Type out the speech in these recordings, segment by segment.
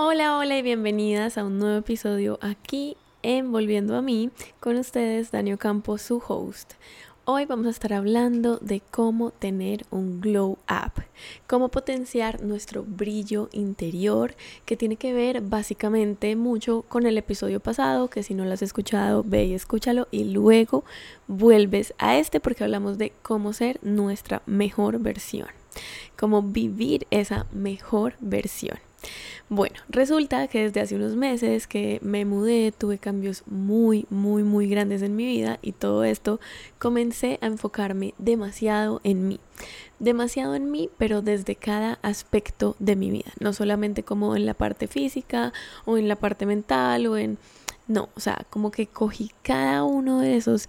Hola, hola y bienvenidas a un nuevo episodio aquí en Volviendo a mí con ustedes, Daniel Campos, su host. Hoy vamos a estar hablando de cómo tener un glow up, cómo potenciar nuestro brillo interior, que tiene que ver básicamente mucho con el episodio pasado, que si no lo has escuchado, ve y escúchalo y luego vuelves a este porque hablamos de cómo ser nuestra mejor versión, cómo vivir esa mejor versión. Bueno, resulta que desde hace unos meses que me mudé, tuve cambios muy, muy, muy grandes en mi vida y todo esto comencé a enfocarme demasiado en mí. Demasiado en mí, pero desde cada aspecto de mi vida, no solamente como en la parte física o en la parte mental o en no, o sea, como que cogí cada uno de esos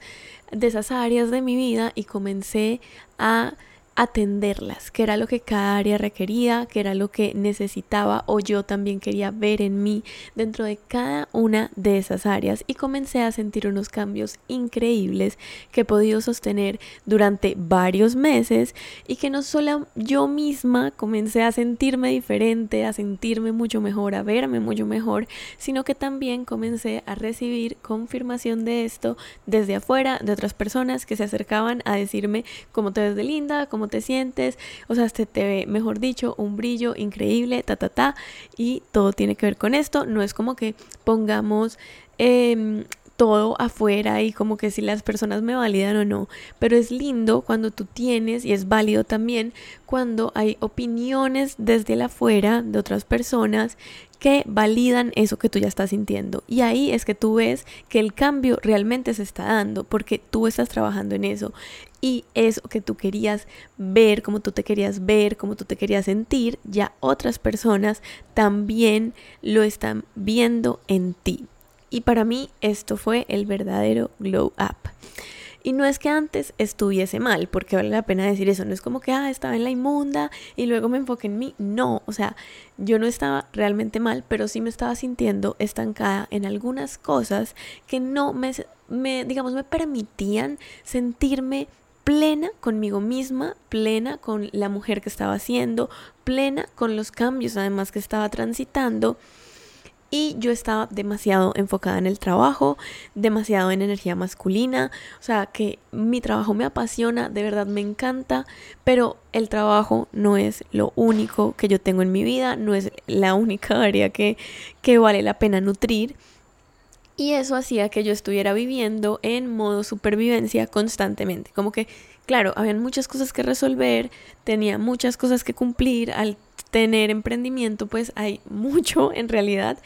de esas áreas de mi vida y comencé a atenderlas, que era lo que cada área requería, que era lo que necesitaba o yo también quería ver en mí dentro de cada una de esas áreas. Y comencé a sentir unos cambios increíbles que he podido sostener durante varios meses y que no solo yo misma comencé a sentirme diferente, a sentirme mucho mejor, a verme mucho mejor, sino que también comencé a recibir confirmación de esto desde afuera, de otras personas que se acercaban a decirme cómo te ves de linda, cómo te sientes, o sea, se te ve, mejor dicho, un brillo increíble, ta, ta, ta, y todo tiene que ver con esto, no es como que pongamos... Em, todo afuera y como que si las personas me validan o no, pero es lindo cuando tú tienes y es válido también cuando hay opiniones desde el afuera de otras personas que validan eso que tú ya estás sintiendo. Y ahí es que tú ves que el cambio realmente se está dando porque tú estás trabajando en eso. Y eso que tú querías ver, como tú te querías ver, como tú te querías sentir, ya otras personas también lo están viendo en ti. Y para mí esto fue el verdadero glow up. Y no es que antes estuviese mal, porque vale la pena decir eso, no es como que, ah, estaba en la inmunda y luego me enfoqué en mí. No, o sea, yo no estaba realmente mal, pero sí me estaba sintiendo estancada en algunas cosas que no me, me digamos, me permitían sentirme plena conmigo misma, plena con la mujer que estaba haciendo, plena con los cambios además que estaba transitando y yo estaba demasiado enfocada en el trabajo, demasiado en energía masculina, o sea que mi trabajo me apasiona, de verdad me encanta, pero el trabajo no es lo único que yo tengo en mi vida, no es la única área que, que vale la pena nutrir. Y eso hacía que yo estuviera viviendo en modo supervivencia constantemente. Como que, claro, habían muchas cosas que resolver, tenía muchas cosas que cumplir al tener emprendimiento pues hay mucho en realidad,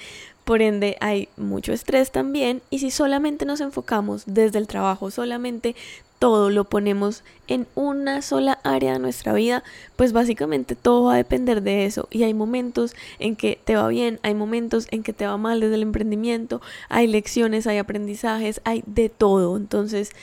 por ende hay mucho estrés también y si solamente nos enfocamos desde el trabajo, solamente todo lo ponemos en una sola área de nuestra vida, pues básicamente todo va a depender de eso. Y hay momentos en que te va bien, hay momentos en que te va mal desde el emprendimiento, hay lecciones, hay aprendizajes, hay de todo. Entonces,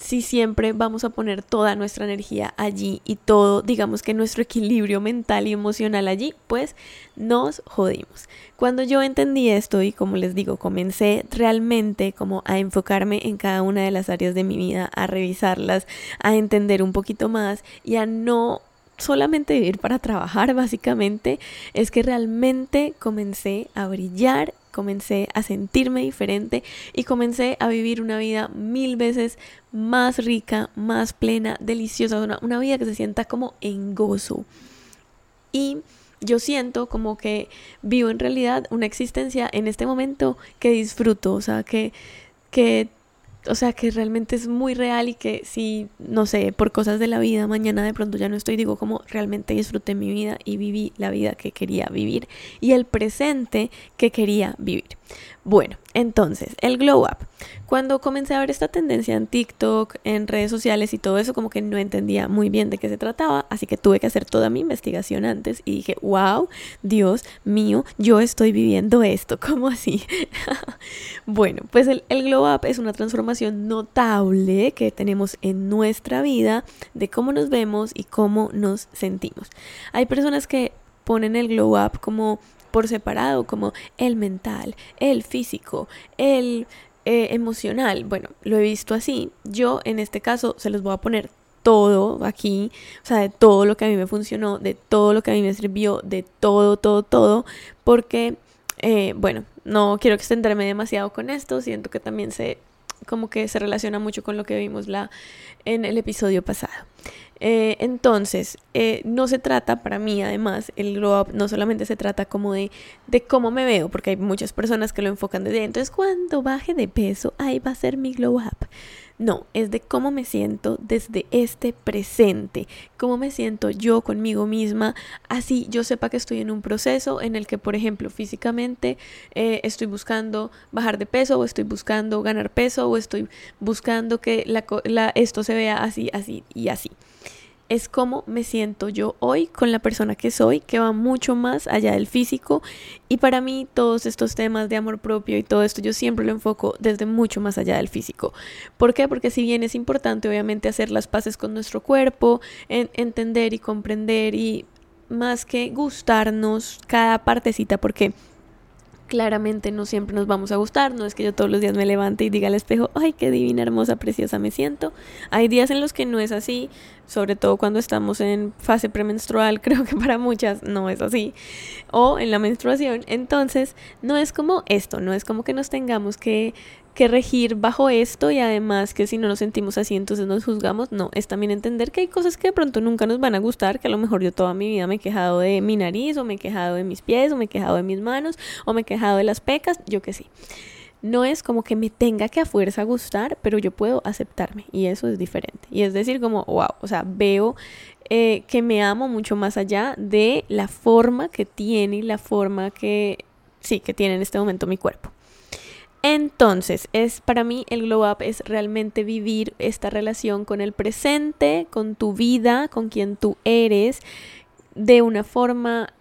si siempre vamos a poner toda nuestra energía allí y todo, digamos que nuestro equilibrio mental y emocional allí, pues nos jodimos. Cuando yo entendí esto y como les digo, comencé realmente como a enfocarme en cada una de las áreas de mi vida, a revisarlas, a entender un poquito más y a no solamente vivir para trabajar básicamente, es que realmente comencé a brillar comencé a sentirme diferente y comencé a vivir una vida mil veces más rica, más plena, deliciosa, una, una vida que se sienta como en gozo. Y yo siento como que vivo en realidad una existencia en este momento que disfruto, o sea, que, que o sea, que realmente es muy real y que si, no sé, por cosas de la vida, mañana de pronto ya no estoy, digo como realmente disfruté mi vida y viví la vida que quería vivir y el presente que quería vivir. Bueno, entonces, el glow up. Cuando comencé a ver esta tendencia en TikTok, en redes sociales y todo eso, como que no entendía muy bien de qué se trataba, así que tuve que hacer toda mi investigación antes y dije, wow, Dios mío, yo estoy viviendo esto, ¿cómo así? bueno, pues el, el glow up es una transformación notable que tenemos en nuestra vida de cómo nos vemos y cómo nos sentimos. Hay personas que ponen el glow up como por separado, como el mental, el físico, el eh, emocional. Bueno, lo he visto así. Yo en este caso se los voy a poner todo aquí, o sea, de todo lo que a mí me funcionó, de todo lo que a mí me sirvió, de todo, todo, todo, porque eh, bueno, no quiero extenderme demasiado con esto, siento que también se como que se relaciona mucho con lo que vimos la, en el episodio pasado. Eh, entonces, eh, no se trata, para mí además, el glow up no solamente se trata como de, de cómo me veo, porque hay muchas personas que lo enfocan desde, entonces cuando baje de peso, ahí va a ser mi glow up. No, es de cómo me siento desde este presente, cómo me siento yo conmigo misma, así yo sepa que estoy en un proceso en el que, por ejemplo, físicamente eh, estoy buscando bajar de peso o estoy buscando ganar peso o estoy buscando que esto se vea así, así y así es cómo me siento yo hoy con la persona que soy, que va mucho más allá del físico. Y para mí todos estos temas de amor propio y todo esto yo siempre lo enfoco desde mucho más allá del físico. ¿Por qué? Porque si bien es importante obviamente hacer las paces con nuestro cuerpo, entender y comprender y más que gustarnos cada partecita, porque claramente no siempre nos vamos a gustar, no es que yo todos los días me levante y diga al espejo, ay, qué divina, hermosa, preciosa me siento. Hay días en los que no es así, sobre todo cuando estamos en fase premenstrual, creo que para muchas no es así, o en la menstruación, entonces no es como esto, no es como que nos tengamos que que regir bajo esto y además que si no nos sentimos así entonces nos juzgamos, no, es también entender que hay cosas que de pronto nunca nos van a gustar, que a lo mejor yo toda mi vida me he quejado de mi nariz o me he quejado de mis pies o me he quejado de mis manos o me he quejado de las pecas, yo que sí. No es como que me tenga que a fuerza gustar, pero yo puedo aceptarme y eso es diferente. Y es decir, como, wow, o sea, veo eh, que me amo mucho más allá de la forma que tiene y la forma que, sí, que tiene en este momento mi cuerpo. Entonces, es para mí el glow up es realmente vivir esta relación con el presente, con tu vida, con quien tú eres, de una forma,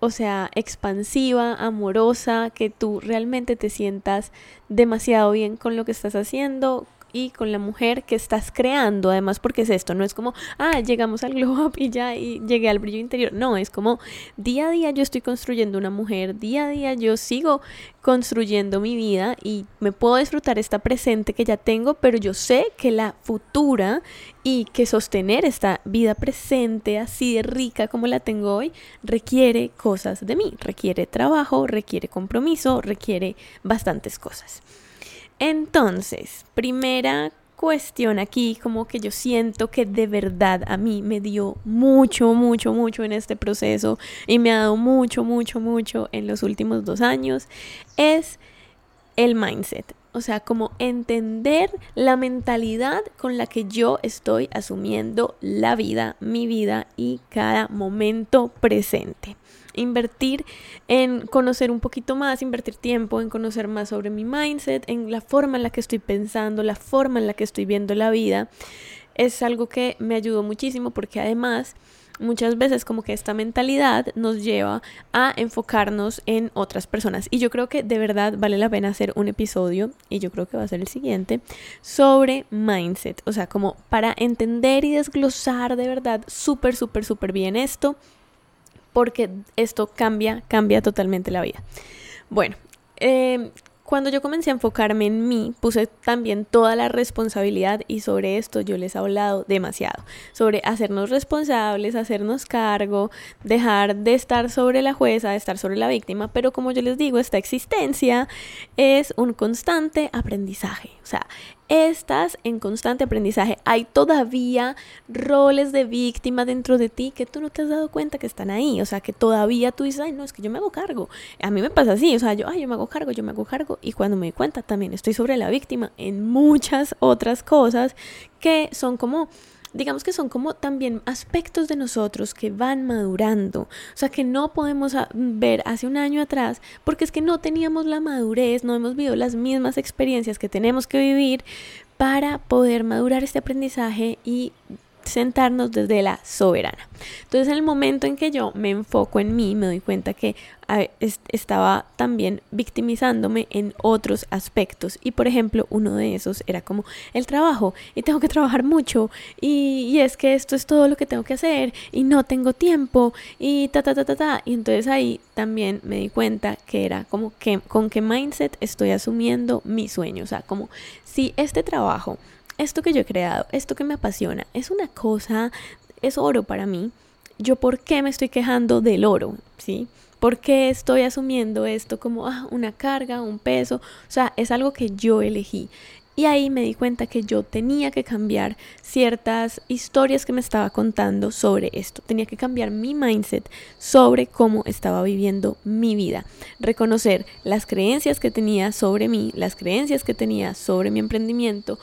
o sea, expansiva, amorosa, que tú realmente te sientas demasiado bien con lo que estás haciendo, con la mujer que estás creando, además porque es esto, no es como, ah, llegamos al glow up y ya y llegué al brillo interior, no, es como día a día yo estoy construyendo una mujer, día a día yo sigo construyendo mi vida y me puedo disfrutar esta presente que ya tengo, pero yo sé que la futura y que sostener esta vida presente así de rica como la tengo hoy requiere cosas de mí, requiere trabajo, requiere compromiso, requiere bastantes cosas. Entonces, primera cuestión aquí, como que yo siento que de verdad a mí me dio mucho, mucho, mucho en este proceso y me ha dado mucho, mucho, mucho en los últimos dos años, es el mindset. O sea, como entender la mentalidad con la que yo estoy asumiendo la vida, mi vida y cada momento presente invertir en conocer un poquito más, invertir tiempo en conocer más sobre mi mindset, en la forma en la que estoy pensando, la forma en la que estoy viendo la vida. Es algo que me ayudó muchísimo porque además muchas veces como que esta mentalidad nos lleva a enfocarnos en otras personas. Y yo creo que de verdad vale la pena hacer un episodio, y yo creo que va a ser el siguiente, sobre mindset. O sea, como para entender y desglosar de verdad súper, súper, súper bien esto porque esto cambia, cambia totalmente la vida. Bueno, eh, cuando yo comencé a enfocarme en mí, puse también toda la responsabilidad y sobre esto yo les he hablado demasiado, sobre hacernos responsables, hacernos cargo, dejar de estar sobre la jueza, de estar sobre la víctima, pero como yo les digo, esta existencia es un constante aprendizaje, o sea, estás en constante aprendizaje. Hay todavía roles de víctima dentro de ti que tú no te has dado cuenta que están ahí. O sea, que todavía tú dices, ay, no, es que yo me hago cargo. A mí me pasa así, o sea, yo, ay, yo me hago cargo, yo me hago cargo. Y cuando me doy cuenta, también estoy sobre la víctima en muchas otras cosas que son como digamos que son como también aspectos de nosotros que van madurando, o sea, que no podemos ah, ver hace un año atrás, porque es que no teníamos la madurez, no hemos vivido las mismas experiencias que tenemos que vivir para poder madurar este aprendizaje y sentarnos desde la soberana. Entonces, en el momento en que yo me enfoco en mí, me doy cuenta que estaba también victimizándome en otros aspectos. Y por ejemplo, uno de esos era como el trabajo. Y tengo que trabajar mucho. Y, es que esto es todo lo que tengo que hacer. Y no tengo tiempo. Y ta, ta, ta, ta, ta. Y entonces ahí también me di cuenta que era como que con qué mindset estoy asumiendo mi sueño. O sea, como si este trabajo esto que yo he creado, esto que me apasiona, es una cosa, es oro para mí. Yo, ¿por qué me estoy quejando del oro? ¿Sí? ¿Por qué estoy asumiendo esto como ah, una carga, un peso? O sea, es algo que yo elegí. Y ahí me di cuenta que yo tenía que cambiar ciertas historias que me estaba contando sobre esto. Tenía que cambiar mi mindset sobre cómo estaba viviendo mi vida. Reconocer las creencias que tenía sobre mí, las creencias que tenía sobre mi emprendimiento,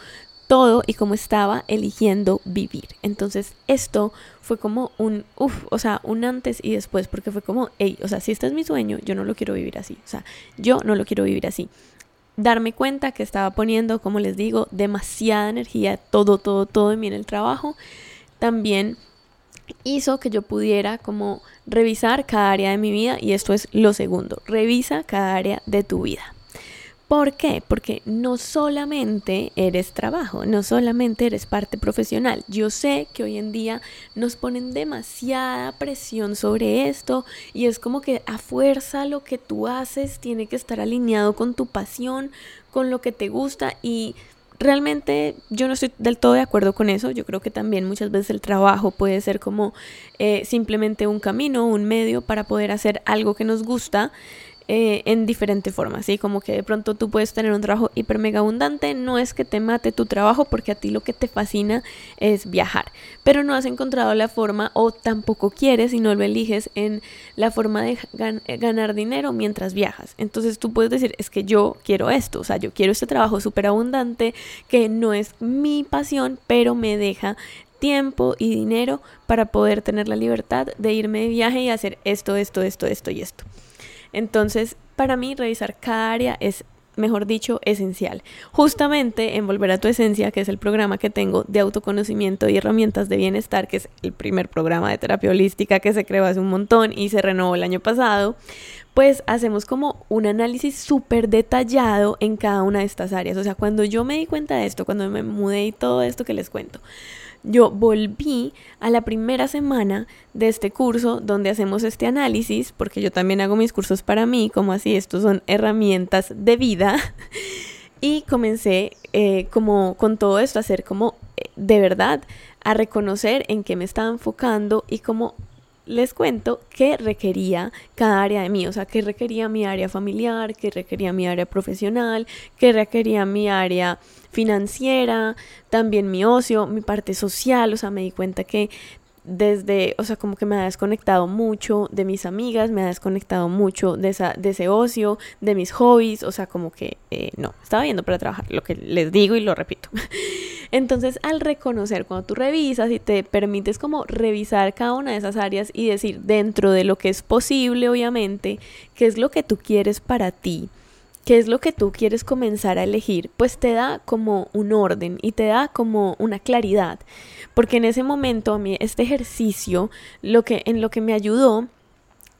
todo y cómo estaba eligiendo vivir. Entonces esto fue como un, uff, o sea, un antes y después, porque fue como, hey, o sea, si este es mi sueño, yo no lo quiero vivir así. O sea, yo no lo quiero vivir así darme cuenta que estaba poniendo, como les digo, demasiada energía, todo, todo, todo en mí en el trabajo, también hizo que yo pudiera como revisar cada área de mi vida y esto es lo segundo, revisa cada área de tu vida. ¿Por qué? Porque no solamente eres trabajo, no solamente eres parte profesional. Yo sé que hoy en día nos ponen demasiada presión sobre esto y es como que a fuerza lo que tú haces tiene que estar alineado con tu pasión, con lo que te gusta y realmente yo no estoy del todo de acuerdo con eso. Yo creo que también muchas veces el trabajo puede ser como eh, simplemente un camino, un medio para poder hacer algo que nos gusta. Eh, en diferentes formas, ¿sí? Como que de pronto tú puedes tener un trabajo hiper mega abundante, no es que te mate tu trabajo porque a ti lo que te fascina es viajar, pero no has encontrado la forma o tampoco quieres y no lo eliges en la forma de eh, ganar dinero mientras viajas. Entonces tú puedes decir, es que yo quiero esto, o sea, yo quiero este trabajo súper abundante que no es mi pasión, pero me deja tiempo y dinero para poder tener la libertad de irme de viaje y hacer esto, esto, esto, esto y esto. Entonces, para mí, revisar cada área es mejor dicho, esencial. Justamente en Volver a tu Esencia, que es el programa que tengo de autoconocimiento y herramientas de bienestar, que es el primer programa de terapia holística que se creó hace un montón y se renovó el año pasado, pues hacemos como un análisis súper detallado en cada una de estas áreas. O sea, cuando yo me di cuenta de esto, cuando me mudé y todo esto que les cuento, yo volví a la primera semana de este curso donde hacemos este análisis, porque yo también hago mis cursos para mí, como así, estos son herramientas de vida, y comencé eh, como con todo esto a hacer como eh, de verdad, a reconocer en qué me estaba enfocando y cómo les cuento qué requería cada área de mí, o sea, qué requería mi área familiar, qué requería mi área profesional, qué requería mi área financiera, también mi ocio, mi parte social, o sea, me di cuenta que desde, o sea, como que me ha desconectado mucho de mis amigas, me ha desconectado mucho de, esa, de ese ocio, de mis hobbies, o sea, como que eh, no, estaba viendo para trabajar, lo que les digo y lo repito. Entonces, al reconocer, cuando tú revisas y te permites como revisar cada una de esas áreas y decir dentro de lo que es posible, obviamente, qué es lo que tú quieres para ti, qué es lo que tú quieres comenzar a elegir, pues te da como un orden y te da como una claridad. Porque en ese momento a mí este ejercicio lo que en lo que me ayudó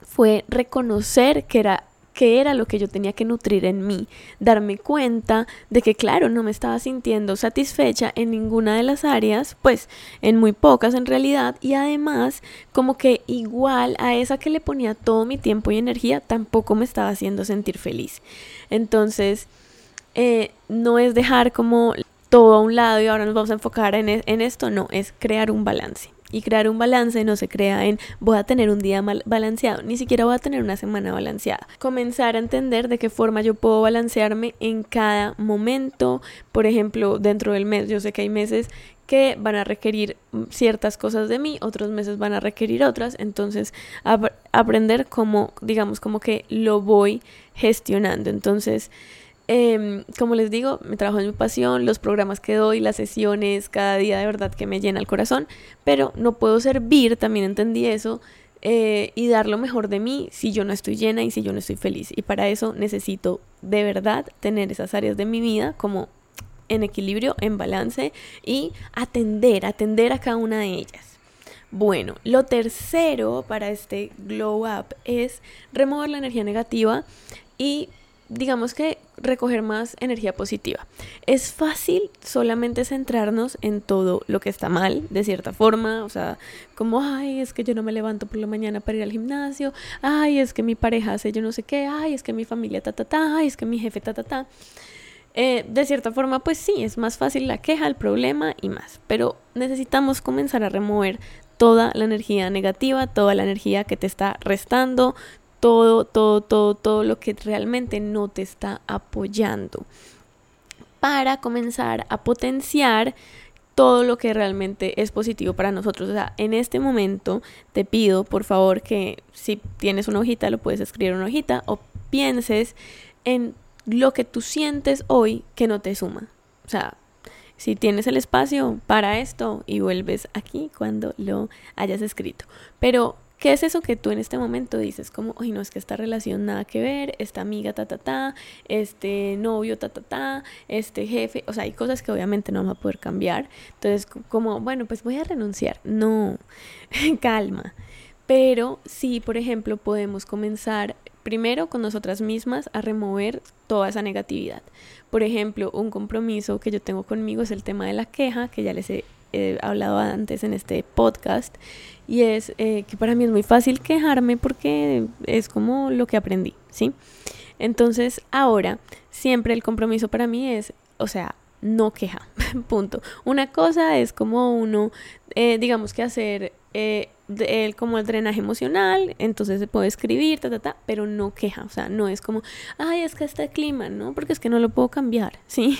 fue reconocer que era qué era lo que yo tenía que nutrir en mí, darme cuenta de que claro, no me estaba sintiendo satisfecha en ninguna de las áreas, pues en muy pocas en realidad, y además como que igual a esa que le ponía todo mi tiempo y energía, tampoco me estaba haciendo sentir feliz. Entonces, eh, no es dejar como todo a un lado y ahora nos vamos a enfocar en, e, en esto, no, es crear un balance. Y crear un balance no se crea en voy a tener un día mal balanceado, ni siquiera voy a tener una semana balanceada. Comenzar a entender de qué forma yo puedo balancearme en cada momento. Por ejemplo, dentro del mes, yo sé que hay meses que van a requerir ciertas cosas de mí, otros meses van a requerir otras, entonces aprender cómo, digamos, como que lo voy gestionando. Entonces, Em, como les digo, me trabajo en mi pasión, los programas que doy, las sesiones, cada día de verdad que me llena el corazón, pero no puedo servir, también entendí eso, eh, y dar lo mejor de mí si yo no estoy llena y si yo no estoy feliz. Y para eso necesito de verdad tener esas áreas de mi vida como en equilibrio, en balance y atender, atender a cada una de ellas. Bueno, lo tercero para este glow up es remover la energía negativa y digamos que recoger más energía positiva. Es fácil solamente centrarnos en todo lo que está mal, de cierta forma, o sea, como, ay, es que yo no me levanto por la mañana para ir al gimnasio, ay, es que mi pareja hace yo no sé qué, ay, es que mi familia ta ta ta, ay, es que mi jefe ta ta ta. Eh, de cierta forma, pues sí, es más fácil la queja, el problema y más, pero necesitamos comenzar a remover toda la energía negativa, toda la energía que te está restando, todo, todo, todo, todo lo que realmente no te está apoyando para comenzar a potenciar todo lo que realmente es positivo para nosotros. O sea, en este momento te pido, por favor, que si tienes una hojita, lo puedes escribir en una hojita o pienses en lo que tú sientes hoy que no te suma. O sea, si tienes el espacio para esto y vuelves aquí cuando lo hayas escrito. Pero ¿Qué es eso que tú en este momento dices? Como, oye, no es que esta relación nada que ver, esta amiga ta ta ta, este novio ta ta ta, este jefe, o sea, hay cosas que obviamente no vamos a poder cambiar. Entonces, como, bueno, pues voy a renunciar. No, calma. Pero sí, por ejemplo, podemos comenzar primero con nosotras mismas a remover toda esa negatividad. Por ejemplo, un compromiso que yo tengo conmigo es el tema de la queja, que ya les he he hablado antes en este podcast, y es eh, que para mí es muy fácil quejarme porque es como lo que aprendí, ¿sí? Entonces ahora siempre el compromiso para mí es, o sea, no queja, punto. Una cosa es como uno, eh, digamos que hacer eh, el, como el drenaje emocional, entonces se puede escribir, ta, ta, ta, pero no queja, o sea, no es como, ay, es que este clima, ¿no? Porque es que no lo puedo cambiar, ¿sí?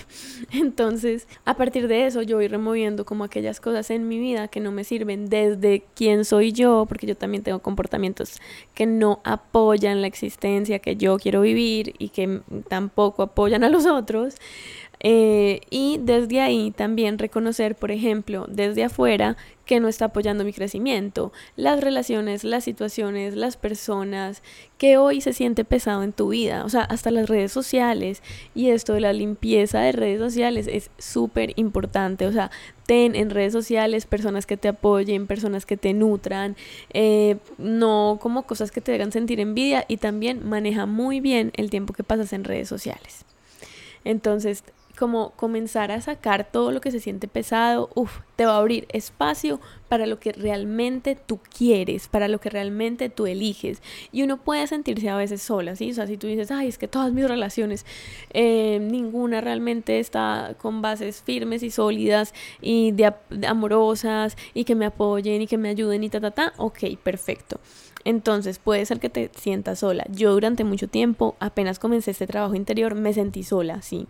Entonces, a partir de eso, yo voy removiendo como aquellas cosas en mi vida que no me sirven desde quién soy yo, porque yo también tengo comportamientos que no apoyan la existencia que yo quiero vivir y que tampoco apoyan a los otros. Eh, y desde ahí también reconocer, por ejemplo, desde afuera, que no está apoyando mi crecimiento, las relaciones, las situaciones, las personas, que hoy se siente pesado en tu vida, o sea, hasta las redes sociales y esto de la limpieza de redes sociales es súper importante, o sea, ten en redes sociales personas que te apoyen, personas que te nutran, eh, no como cosas que te hagan sentir envidia y también maneja muy bien el tiempo que pasas en redes sociales. Entonces, como comenzar a sacar todo lo que se siente pesado, uff, te va a abrir espacio para lo que realmente tú quieres, para lo que realmente tú eliges. Y uno puede sentirse a veces sola, ¿sí? O sea, si tú dices, ay, es que todas mis relaciones, eh, ninguna realmente está con bases firmes y sólidas y de, amorosas y que me apoyen y que me ayuden y ta, ta, ta, ok, perfecto. Entonces puede ser que te sientas sola. Yo durante mucho tiempo, apenas comencé este trabajo interior, me sentí sola, sí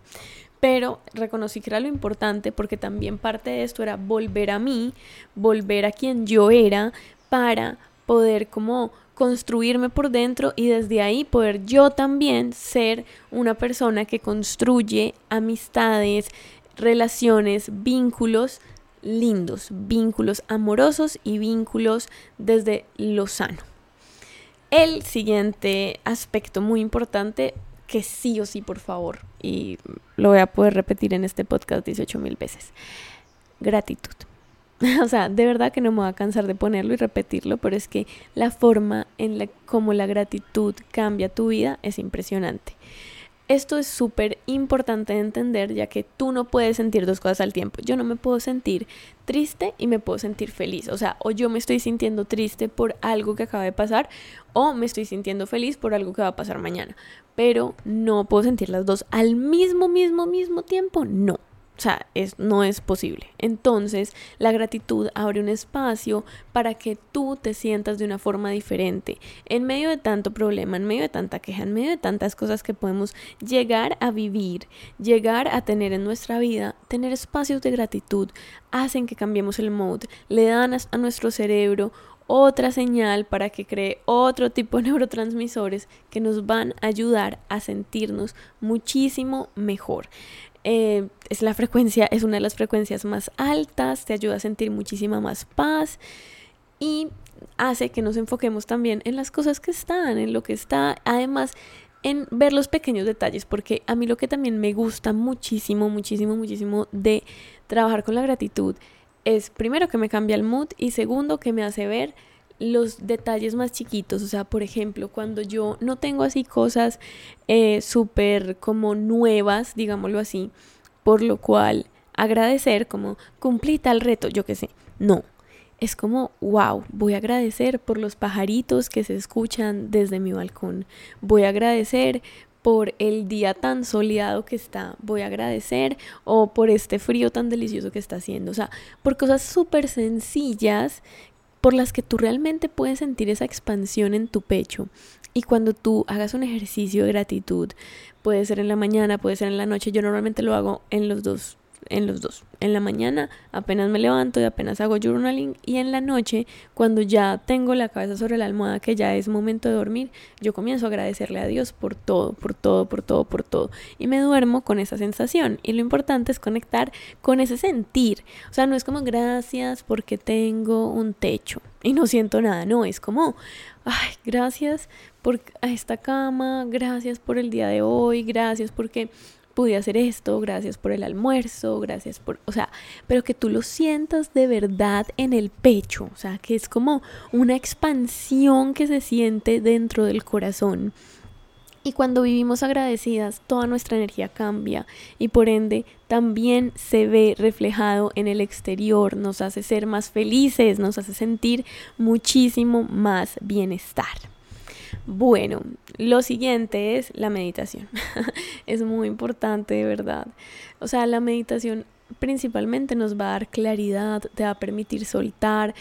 pero reconocí que era lo importante porque también parte de esto era volver a mí, volver a quien yo era para poder como construirme por dentro y desde ahí poder yo también ser una persona que construye amistades, relaciones, vínculos lindos, vínculos amorosos y vínculos desde lo sano. El siguiente aspecto muy importante que sí o sí, por favor, y lo voy a poder repetir en este podcast 18 mil veces, gratitud. o sea, de verdad que no me voy a cansar de ponerlo y repetirlo, pero es que la forma en la como la gratitud cambia tu vida es impresionante. Esto es súper importante de entender ya que tú no puedes sentir dos cosas al tiempo. Yo no me puedo sentir triste y me puedo sentir feliz. O sea, o yo me estoy sintiendo triste por algo que acaba de pasar o me estoy sintiendo feliz por algo que va a pasar mañana. Pero no puedo sentir las dos al mismo, mismo, mismo tiempo. No. O sea, es, no es posible. Entonces, la gratitud abre un espacio para que tú te sientas de una forma diferente. En medio de tanto problema, en medio de tanta queja, en medio de tantas cosas que podemos llegar a vivir, llegar a tener en nuestra vida, tener espacios de gratitud hacen que cambiemos el mood, le dan a nuestro cerebro otra señal para que cree otro tipo de neurotransmisores que nos van a ayudar a sentirnos muchísimo mejor. Eh, es la frecuencia, es una de las frecuencias más altas, te ayuda a sentir muchísima más paz y hace que nos enfoquemos también en las cosas que están, en lo que está, además en ver los pequeños detalles, porque a mí lo que también me gusta muchísimo, muchísimo, muchísimo de trabajar con la gratitud es primero que me cambia el mood y segundo que me hace ver los detalles más chiquitos, o sea, por ejemplo, cuando yo no tengo así cosas eh, súper como nuevas, digámoslo así, por lo cual agradecer como cumplí tal reto, yo qué sé, no, es como, wow, voy a agradecer por los pajaritos que se escuchan desde mi balcón, voy a agradecer por el día tan soleado que está, voy a agradecer, o por este frío tan delicioso que está haciendo, o sea, por cosas súper sencillas por las que tú realmente puedes sentir esa expansión en tu pecho. Y cuando tú hagas un ejercicio de gratitud, puede ser en la mañana, puede ser en la noche, yo normalmente lo hago en los dos en los dos. En la mañana apenas me levanto y apenas hago journaling y en la noche cuando ya tengo la cabeza sobre la almohada que ya es momento de dormir, yo comienzo a agradecerle a Dios por todo, por todo, por todo, por todo y me duermo con esa sensación y lo importante es conectar con ese sentir. O sea, no es como gracias porque tengo un techo y no siento nada, no, es como ay, gracias por esta cama, gracias por el día de hoy, gracias porque pude hacer esto, gracias por el almuerzo, gracias por, o sea, pero que tú lo sientas de verdad en el pecho, o sea, que es como una expansión que se siente dentro del corazón. Y cuando vivimos agradecidas, toda nuestra energía cambia y por ende también se ve reflejado en el exterior, nos hace ser más felices, nos hace sentir muchísimo más bienestar. Bueno, lo siguiente es la meditación. es muy importante, de verdad. O sea, la meditación principalmente nos va a dar claridad, te va a permitir soltar.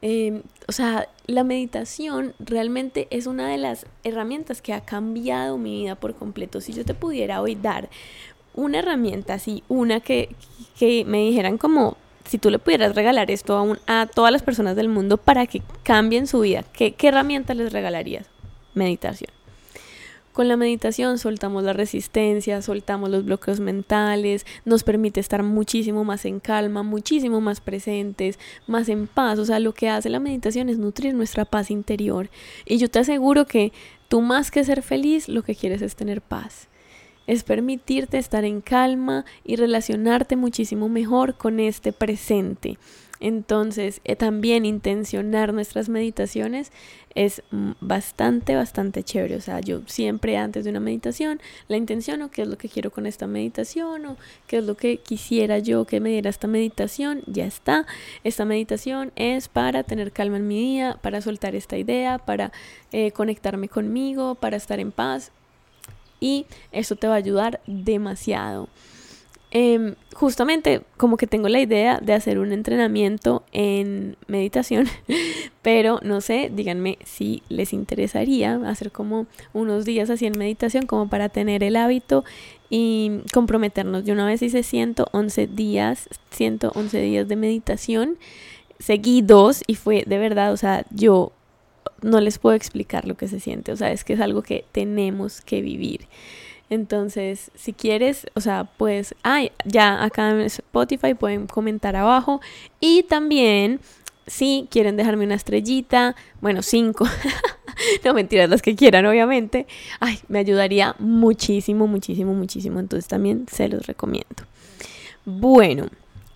Em, o sea, la meditación realmente es una de las herramientas que ha cambiado mi vida por completo. Si yo te pudiera hoy dar una herramienta así, una que, que me dijeran como si tú le pudieras regalar esto a, todas las personas del mundo para que cambien su vida, ¿qué, qué herramienta les regalarías? Meditación. Con la meditación soltamos la resistencia, soltamos los bloqueos mentales, nos permite estar muchísimo más en calma, muchísimo más presentes, más en paz. O sea, lo que hace la meditación es nutrir nuestra paz interior. Y yo te aseguro que tú más que ser feliz, lo que quieres es tener paz. Es permitirte estar en calma y relacionarte muchísimo mejor con este presente. Entonces, eh, también intencionar nuestras meditaciones es mm, bastante, bastante chévere. O sea, yo siempre antes de una meditación la intenciono qué es lo que quiero con esta meditación o qué es lo que quisiera yo que me diera esta meditación. Ya está. Esta meditación es para tener calma en mi día, para soltar esta idea, para eh, conectarme conmigo, para estar en paz. Y eso te va a ayudar demasiado. Em, justamente como que tengo la idea de hacer un entrenamiento en meditación, pero no sé, díganme si les interesaría hacer como unos días así en meditación como para tener el hábito y comprometernos. De una vez hice 111 días, 111 días de meditación seguidos y fue de verdad, o sea, yo no les puedo explicar lo que se siente, o sea, es que es algo que tenemos que vivir. Entonces, si quieres, o sea, pues, ay, ya acá en Spotify pueden comentar abajo. Y también, si quieren dejarme una estrellita, bueno, cinco, no mentiras, las que quieran, obviamente, ay, me ayudaría muchísimo, muchísimo, muchísimo. Entonces, también se los recomiendo. Bueno,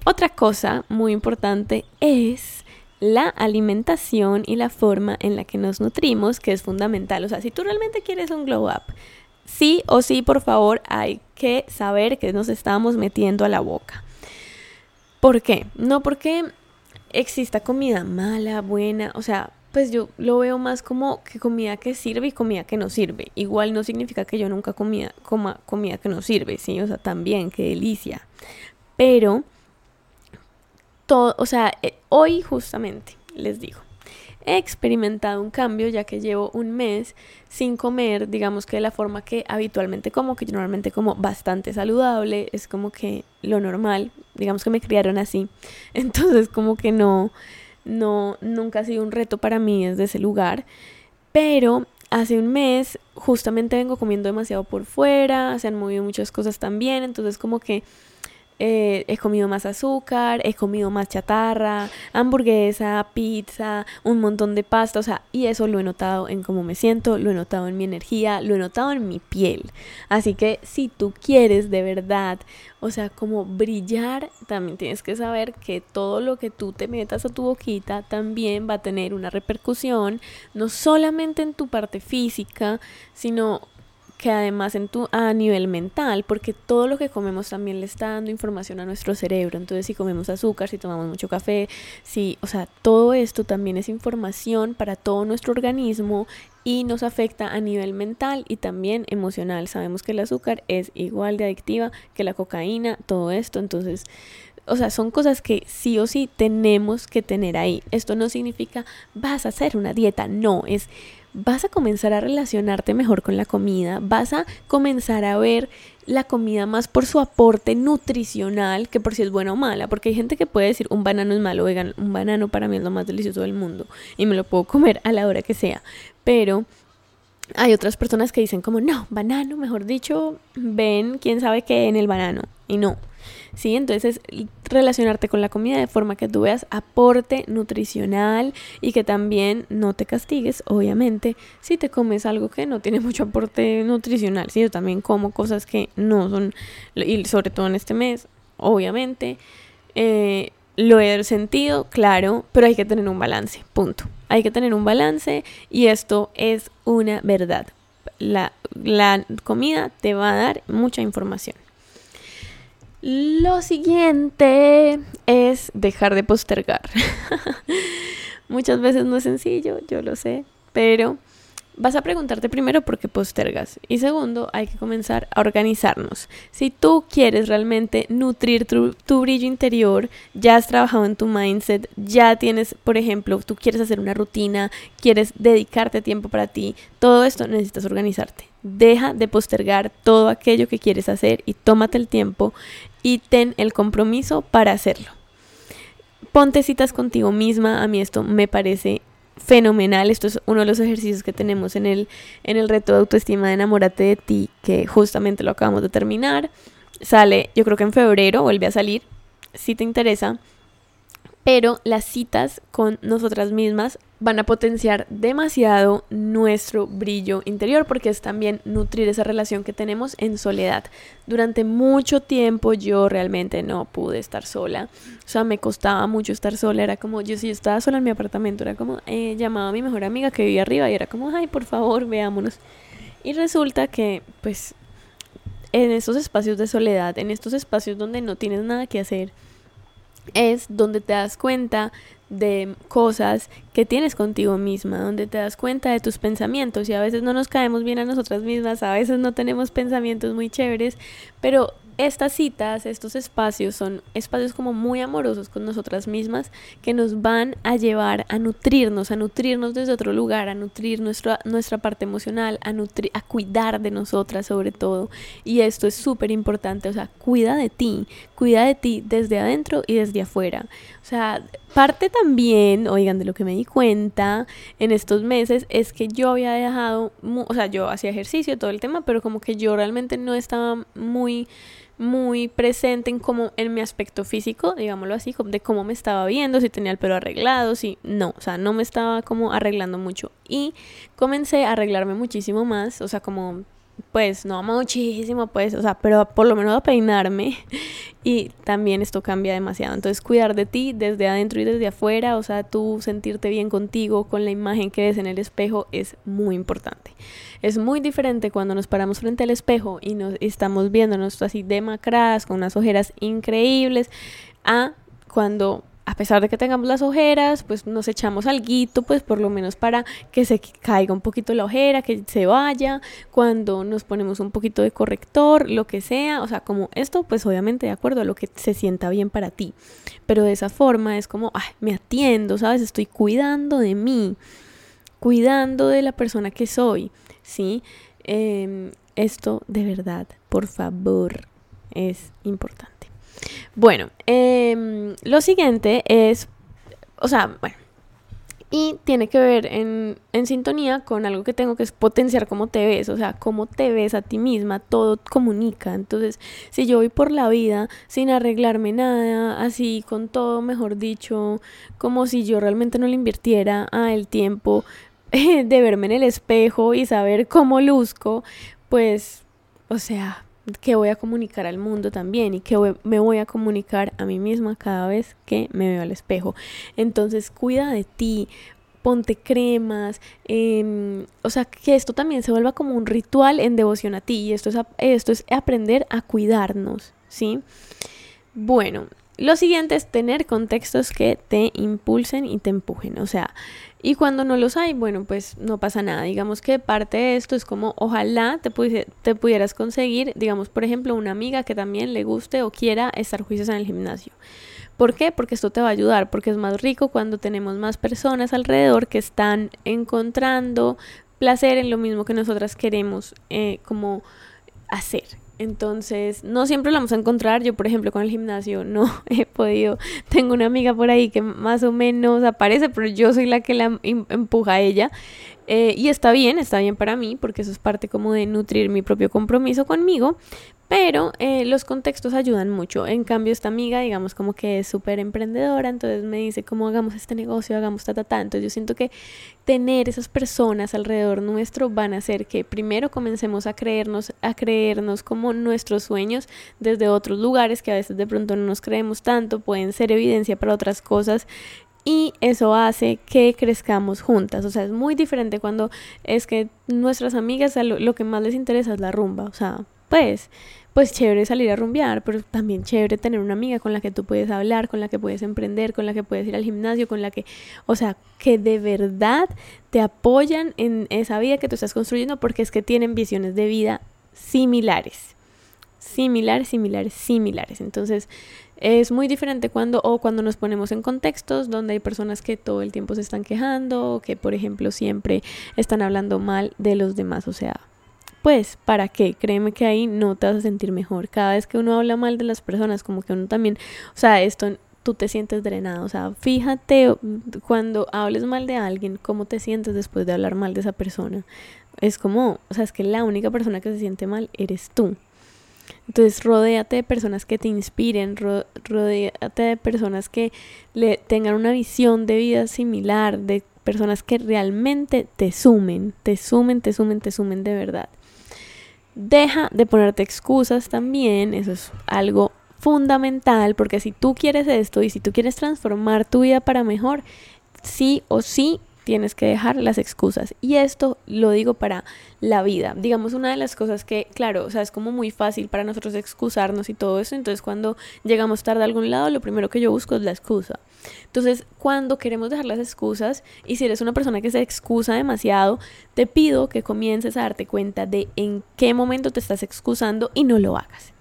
otra cosa muy importante es la alimentación y la forma en la que nos nutrimos, que es fundamental. O sea, si tú realmente quieres un glow up, sí o sí, por favor, hay que saber que nos estamos metiendo a la boca. ¿Por qué? No porque exista comida mala, buena, o sea, pues yo lo veo más como que comida que sirve y comida que no sirve. Igual no significa que yo nunca comía, comida que no sirve, sí, o sea, también, qué delicia. Pero, todo, o sea, eh, hoy justamente les digo, he experimentado un cambio ya que llevo un mes sin comer, digamos que de la forma que habitualmente como, que yo normalmente como bastante saludable, es como que lo normal, digamos que me criaron así, entonces como que no, no, nunca ha sido un reto para mí desde ese lugar, pero hace un mes justamente vengo comiendo demasiado por fuera, se han movido muchas cosas también, entonces como que eh, he comido más azúcar, he comido más chatarra, hamburguesa, pizza, un montón de pasta, o sea, y eso lo he notado en cómo me siento, lo he notado en mi energía, lo he notado en mi piel. Así que si tú quieres de verdad, o sea, como brillar, también tienes que saber que todo lo que tú te metas a tu boquita también va a tener una repercusión, no solamente en tu parte física, sino que además en tu, a nivel mental, porque todo lo que comemos también le está dando información a nuestro cerebro. Entonces, si comemos azúcar, si tomamos mucho café, si, o sea, todo esto también es información para todo nuestro organismo y nos afecta a nivel mental y también emocional. Sabemos que el azúcar es igual de adictiva que la cocaína, todo esto. Entonces, o sea, son cosas que sí o sí tenemos que tener ahí. Esto no significa vas a hacer una dieta, no, es vas a comenzar a relacionarte mejor con la comida, vas a comenzar a ver la comida más por su aporte nutricional que por si es buena o mala, porque hay gente que puede decir un banano es malo, oigan, un banano para mí es lo más delicioso del mundo y me lo puedo comer a la hora que sea, pero hay otras personas que dicen como no, banano, mejor dicho, ven quién sabe qué en el banano y no. ¿Sí? Entonces relacionarte con la comida de forma que tú veas aporte nutricional y que también no te castigues, obviamente, si te comes algo que no tiene mucho aporte nutricional, ¿sí? Yo también como cosas que no son, y sobre todo en este mes, obviamente, eh, lo he sentido, claro, pero hay que tener un balance, punto. Hay que tener un balance y esto es una verdad. La, la comida te va a dar mucha información. Lo siguiente es dejar de postergar. Muchas veces no es sencillo, yo lo sé, pero vas a preguntarte primero por qué postergas y segundo hay que comenzar a organizarnos. Si tú quieres realmente nutrir tu, brillo interior, ya has trabajado en tu mindset, ya tienes, por ejemplo, tú quieres hacer una rutina, quieres dedicarte tiempo para ti, todo esto necesitas organizarte. Deja de postergar todo aquello que quieres hacer y tómate el tiempo y ten el compromiso para hacerlo. Ponte citas contigo misma, a mí esto me parece fenomenal, esto es uno de los ejercicios que tenemos en el, en el reto de autoestima de enamórate de ti, que justamente lo acabamos de terminar, sale yo creo que en febrero, vuelve a salir, si te interesa, pero las citas con nosotras mismas van a potenciar demasiado nuestro brillo interior porque es también nutrir esa relación que tenemos en soledad. Durante mucho tiempo yo realmente no pude estar sola, o sea, me costaba mucho estar sola, era como, yo si estaba sola en mi apartamento, era como, eh, llamaba a mi mejor amiga que vivía arriba y era como, ay, por favor, veámonos. Y resulta que, pues, en estos espacios de soledad, en estos espacios donde no tienes nada que hacer, es donde te das cuenta de cosas que tienes contigo misma, donde te das cuenta de tus pensamientos y a veces no nos caemos bien a nosotras mismas, a veces no tenemos pensamientos muy chéveres, pero estas citas, estos espacios son espacios como muy amorosos con nosotras mismas que nos van a llevar a nutrirnos, a nutrirnos desde otro lugar, a nutrir nuestra, nuestra parte emocional, a, nutrir, a cuidar de nosotras sobre todo. Y esto es súper importante, o sea, cuida de ti, cuida de ti desde adentro y desde afuera. O sea, parte también, oigan, de lo que me di cuenta en estos meses es que yo había dejado, o sea, yo hacía ejercicio, todo el tema, pero como que yo realmente no estaba muy muy presente en cómo en mi aspecto físico, digámoslo así, de cómo me estaba viendo, si tenía el pelo arreglado, si no, o sea, no me estaba como arreglando mucho. Y comencé a arreglarme muchísimo más, o sea, como pues no muchísimo, pues, o sea, pero por lo menos a peinarme y también esto cambia demasiado. Entonces, cuidar de ti desde adentro y desde afuera, o sea, tú sentirte bien contigo, con la imagen que ves en el espejo, es muy importante. Es muy diferente cuando nos paramos frente al espejo y nos estamos viéndonos así demacradas, con unas ojeras increíbles, a cuando a pesar de que tengamos las ojeras, pues nos echamos alguito, pues por lo menos para que se caiga un poquito la ojera, que se vaya, cuando nos ponemos un poquito de corrector, lo que sea, o sea, como esto, pues obviamente de acuerdo a lo que se sienta bien para ti, pero de esa forma es como, ay, me atiendo, ¿sabes? Estoy cuidando de mí, cuidando de la persona que soy, ¿sí? Em, esto de verdad, por favor, es importante. Bueno, em, lo siguiente es, o sea, bueno, y tiene que ver en, en, sintonía con algo que tengo que es potenciar cómo te ves, o sea, cómo te ves a ti misma, todo comunica. Entonces, si yo voy por la vida sin arreglarme nada, así con todo, mejor dicho, como si yo realmente no le invirtiera el tiempo de verme en el espejo y saber cómo luzco, pues, o sea, que voy a comunicar al mundo también y que me voy a comunicar a mí misma cada vez que me veo al espejo. Entonces cuida de ti, ponte cremas, em, o sea, que esto también se vuelva como un ritual en devoción a ti y esto es, esto es aprender a cuidarnos, ¿sí? Bueno, lo siguiente es tener contextos que te impulsen y te empujen, o sea, y cuando no los hay, bueno, pues no pasa nada. Digamos que parte de esto es como ojalá te, te pudieras conseguir, digamos, por ejemplo, una amiga que también le guste o quiera estar juicios en el gimnasio. ¿Por qué? Porque esto te va a ayudar, porque es más rico cuando tenemos más personas alrededor que están encontrando placer en lo mismo que nosotras queremos eh, como hacer. Entonces, no siempre lo vamos a encontrar. Yo, por ejemplo, con el gimnasio no he podido. Tengo una amiga por ahí que más o menos aparece, pero yo soy la que la em, empuja a ella. Eh, y está bien, está bien para mí, porque eso es parte como de nutrir mi propio compromiso conmigo. Pero eh, los contextos ayudan mucho. En cambio, esta amiga, digamos, como que es súper emprendedora, entonces me dice, ¿cómo hagamos este negocio? Hagamos ta, ta, ta. Entonces yo siento que tener esas personas alrededor nuestro van a hacer que primero comencemos a creernos, a creernos como nuestros sueños desde otros lugares que a veces de pronto no nos creemos tanto, pueden ser evidencia para otras cosas y eso hace que crezcamos juntas. O sea, es muy diferente cuando es que nuestras amigas lo, lo, que más les interesa es la rumba. O sea, pues, pues chévere salir a rumbear, pero también chévere tener una amiga con la que tú puedes hablar, con la que puedes emprender, con la que puedes ir al gimnasio, con la que, o sea, que de verdad te apoyan en esa vida que tú estás construyendo porque es que tienen visiones de vida similares. Similares, similares, similares. Entonces, es muy diferente cuando o cuando nos ponemos en contextos donde hay personas que todo el tiempo se están quejando o que por ejemplo siempre están hablando mal de los demás, o sea, pues, ¿para qué? Créeme que ahí no te vas a sentir mejor. Cada vez que uno habla mal de las personas, como que uno también, o sea, esto tú te sientes drenado, o sea, fíjate cuando hables mal de alguien, cómo te sientes después de hablar mal de esa persona. Es como, o sea, es que la única persona que se siente mal eres tú. Entonces, rodéate de personas que te inspiren, rodéate de personas que le tengan una visión de vida similar, de personas que realmente te sumen, te sumen, te sumen, te sumen de verdad. Deja de ponerte excusas también, eso es algo fundamental, porque si tú quieres esto y si tú quieres transformar tu vida para mejor, sí o sí tienes que dejar las excusas. Y esto lo digo para la vida. Digamos, una de las cosas que, claro, o sea, es como muy fácil para nosotros excusarnos y todo eso. Entonces, cuando llegamos tarde a algún lado, lo primero que yo busco es la excusa. Entonces, cuando queremos dejar las excusas, y si eres una persona que se excusa demasiado, te pido que comiences a darte cuenta de en qué momento te estás excusando y no lo hagas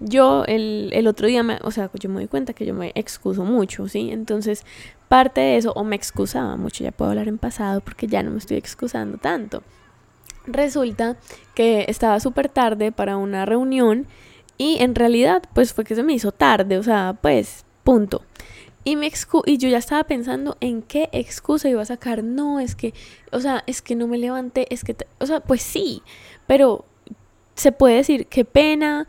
yo el, el, otro día, me, o sea, yo me doy cuenta que yo me excuso mucho, ¿sí? Entonces, parte de eso, o me excusaba mucho, ya puedo hablar en pasado porque ya no me estoy excusando tanto. Resulta que estaba súper tarde para una reunión y en realidad, pues fue que se me hizo tarde, o sea, pues, punto. Y, me y yo ya estaba pensando en qué excusa iba a sacar. No, es que, o sea, es que no me levanté, es que, o sea, pues sí, pero se puede decir, qué pena,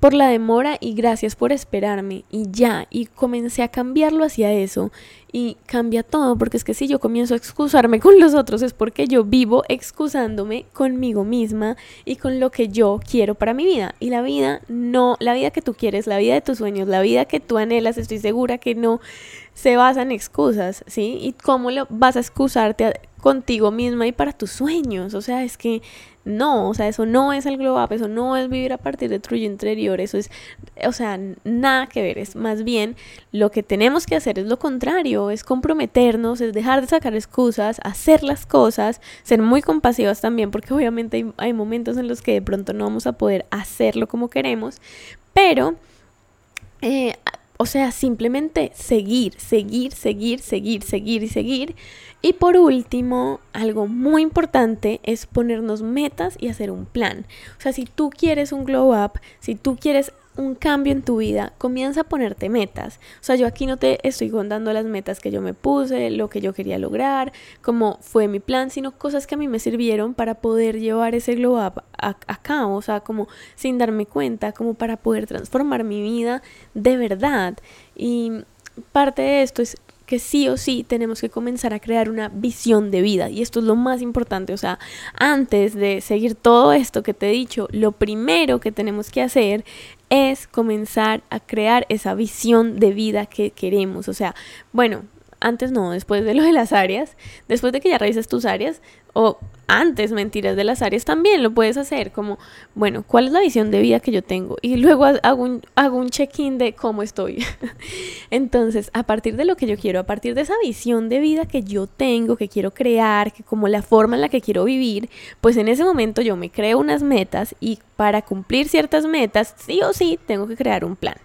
por la demora y gracias por esperarme. Y ya, y comencé a cambiarlo hacia eso. Y cambia todo, porque es que si yo comienzo a excusarme con los otros es porque yo vivo excusándome conmigo misma y con lo que yo quiero para mi vida. Y la vida no, la vida que tú quieres, la vida de tus sueños, la vida que tú anhelas, estoy segura que no se basa en excusas, ¿sí? Y cómo lo vas a excusarte contigo misma y para tus sueños, o sea, es que no, o sea, eso no es el glow up, eso no es vivir a partir de tu interior, eso es, o sea, nada que ver, es más bien lo que tenemos que hacer es lo contrario, es comprometernos, es dejar de sacar excusas, hacer las cosas, ser muy compasivas también, porque obviamente hay, hay momentos en los que de pronto no vamos a poder hacerlo como queremos, pero... Eh, o sea, simplemente seguir, seguir, seguir, seguir, seguir y seguir y por último, algo muy importante es ponernos metas y hacer un plan. O sea, si tú quieres un glow up, si tú quieres un cambio en tu vida, comienza a ponerte metas. O sea, yo aquí no te estoy contando las metas que yo me puse, lo que yo quería lograr, cómo fue mi plan, sino cosas que a mí me sirvieron para poder llevar ese glow up a, a cabo, o sea, como sin darme cuenta, como para poder transformar mi vida de verdad. Y parte de esto es que sí o sí tenemos que comenzar a crear una visión de vida. Y esto es lo más importante. O sea, antes de seguir todo esto que te he dicho, lo primero que tenemos que hacer es comenzar a crear esa visión de vida que queremos. O sea, bueno, antes no, después de lo de las áreas, después de que ya revises tus áreas, o antes, mentiras de las áreas, también lo puedes hacer, como, bueno, ¿cuál es la visión de vida que yo tengo? Y luego hago un, hago un check-in de cómo estoy. Entonces, a partir de lo que yo quiero, a partir de esa visión de vida que yo tengo, que quiero crear, que como la forma en la que quiero vivir, pues en ese momento yo me creo unas metas y para cumplir ciertas metas, sí o sí, tengo que crear un plan.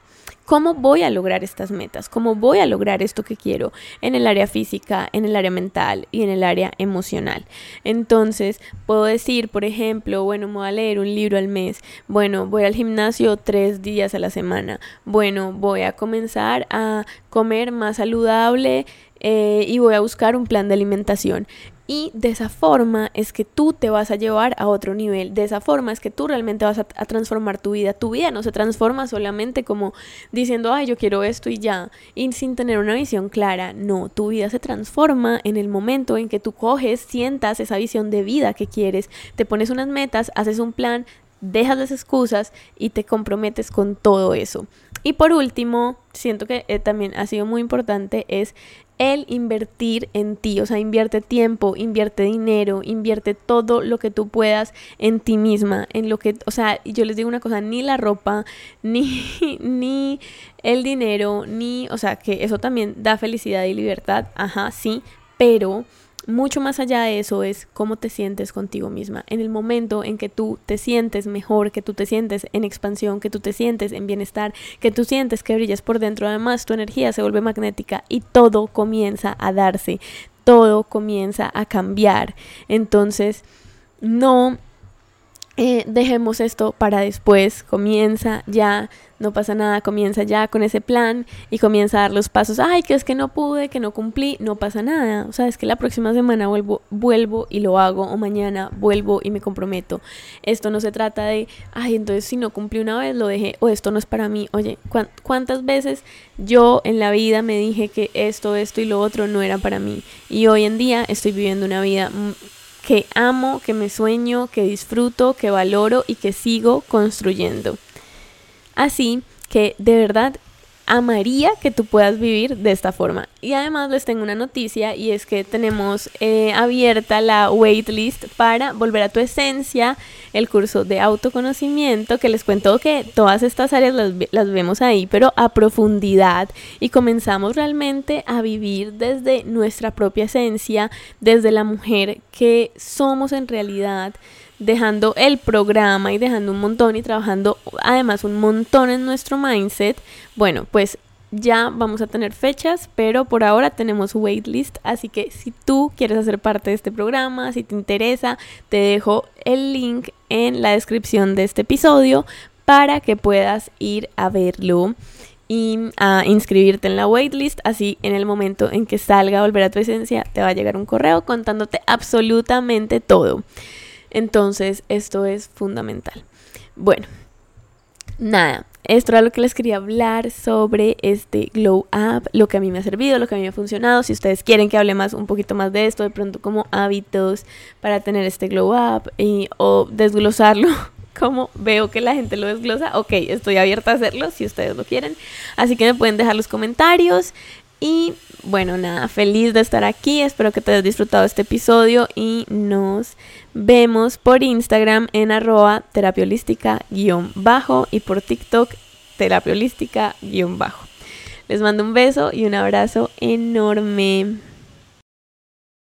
¿Cómo voy a lograr estas metas? ¿Cómo voy a lograr esto que quiero en el área física, en el área mental y en el área emocional? Entonces, puedo decir, por ejemplo, bueno, voy a leer un libro al mes, bueno, voy al gimnasio tres días a la semana, bueno, voy a comenzar a comer más saludable eh, y voy a buscar un plan de alimentación. Y de esa forma es que tú te vas a llevar a otro nivel. De esa forma es que tú realmente vas a, transformar tu vida. Tu vida no se transforma solamente como diciendo, ay, yo quiero esto y ya. Y sin tener una visión clara. No, tu vida se transforma en el momento en que tú coges, sientas esa visión de vida que quieres, te pones unas metas, haces un plan, dejas las excusas y te comprometes con todo eso. Y por último, siento que eh, también ha sido muy importante es el invertir en ti, o sea, invierte tiempo, invierte dinero, invierte todo lo que tú puedas en ti misma, en lo que, o sea, yo les digo una cosa, ni la ropa, ni, ni el dinero, ni, o sea, que eso también da felicidad y libertad, ajá, sí, pero mucho más allá de eso es cómo te sientes contigo misma. En el momento en que tú te sientes mejor, que tú te sientes en expansión, que tú te sientes en bienestar, que tú sientes que brillas por dentro, además tu energía se vuelve magnética y todo comienza a darse, todo comienza a cambiar. Entonces, no eh, dejemos esto para después, comienza ya, no pasa nada, comienza ya con ese plan y comienza a dar los pasos, ay, que es que no pude, que no cumplí, no pasa nada, o sea, es que la próxima semana vuelvo, vuelvo y lo hago, o mañana vuelvo y me comprometo. Esto no se trata de, ay, entonces si no cumplí una vez, lo dejé, o esto no es para mí, oye, ¿cuántas veces yo en la vida me dije que esto, esto y lo otro no era para mí? Y hoy en día estoy viviendo una vida que amo, que me sueño, que disfruto, que valoro y que sigo construyendo. Así que de verdad amaría que tú puedas vivir de esta forma. Y además les tengo una noticia y es que tenemos eh, abierta la waitlist para volver a tu esencia, el curso de autoconocimiento, que les cuento que todas estas áreas las, las vemos ahí, pero a profundidad. Y comenzamos realmente a vivir desde nuestra propia esencia, desde la mujer que somos en realidad dejando el programa y dejando un montón y trabajando además un montón en nuestro mindset, bueno, pues ya vamos a tener fechas, pero por ahora tenemos waitlist, así que si tú quieres hacer parte de este programa, si te interesa, te dejo el link en la descripción de este episodio para que puedas ir a verlo y a inscribirte en la waitlist. Así en el momento en que salga Volver a tu Esencia, te va a llegar un correo contándote absolutamente todo. Entonces, esto es fundamental. Bueno, nada, esto era lo que les quería hablar sobre este Glow Up, lo que a mí me ha servido, lo que a mí me ha funcionado. Si ustedes quieren que hable más, un poquito más de esto, de pronto como hábitos para tener este Glow Up y, o desglosarlo, como veo que la gente lo desglosa, ok, estoy abierta a hacerlo si ustedes lo quieren. Así que me pueden dejar los comentarios. Y bueno, nada, feliz de estar aquí. Espero que te hayas disfrutado este episodio y nos vemos por Instagram en arroba terapiolística-bajo y por TikTok terapiolística-bajo. Les mando un beso y un abrazo enorme.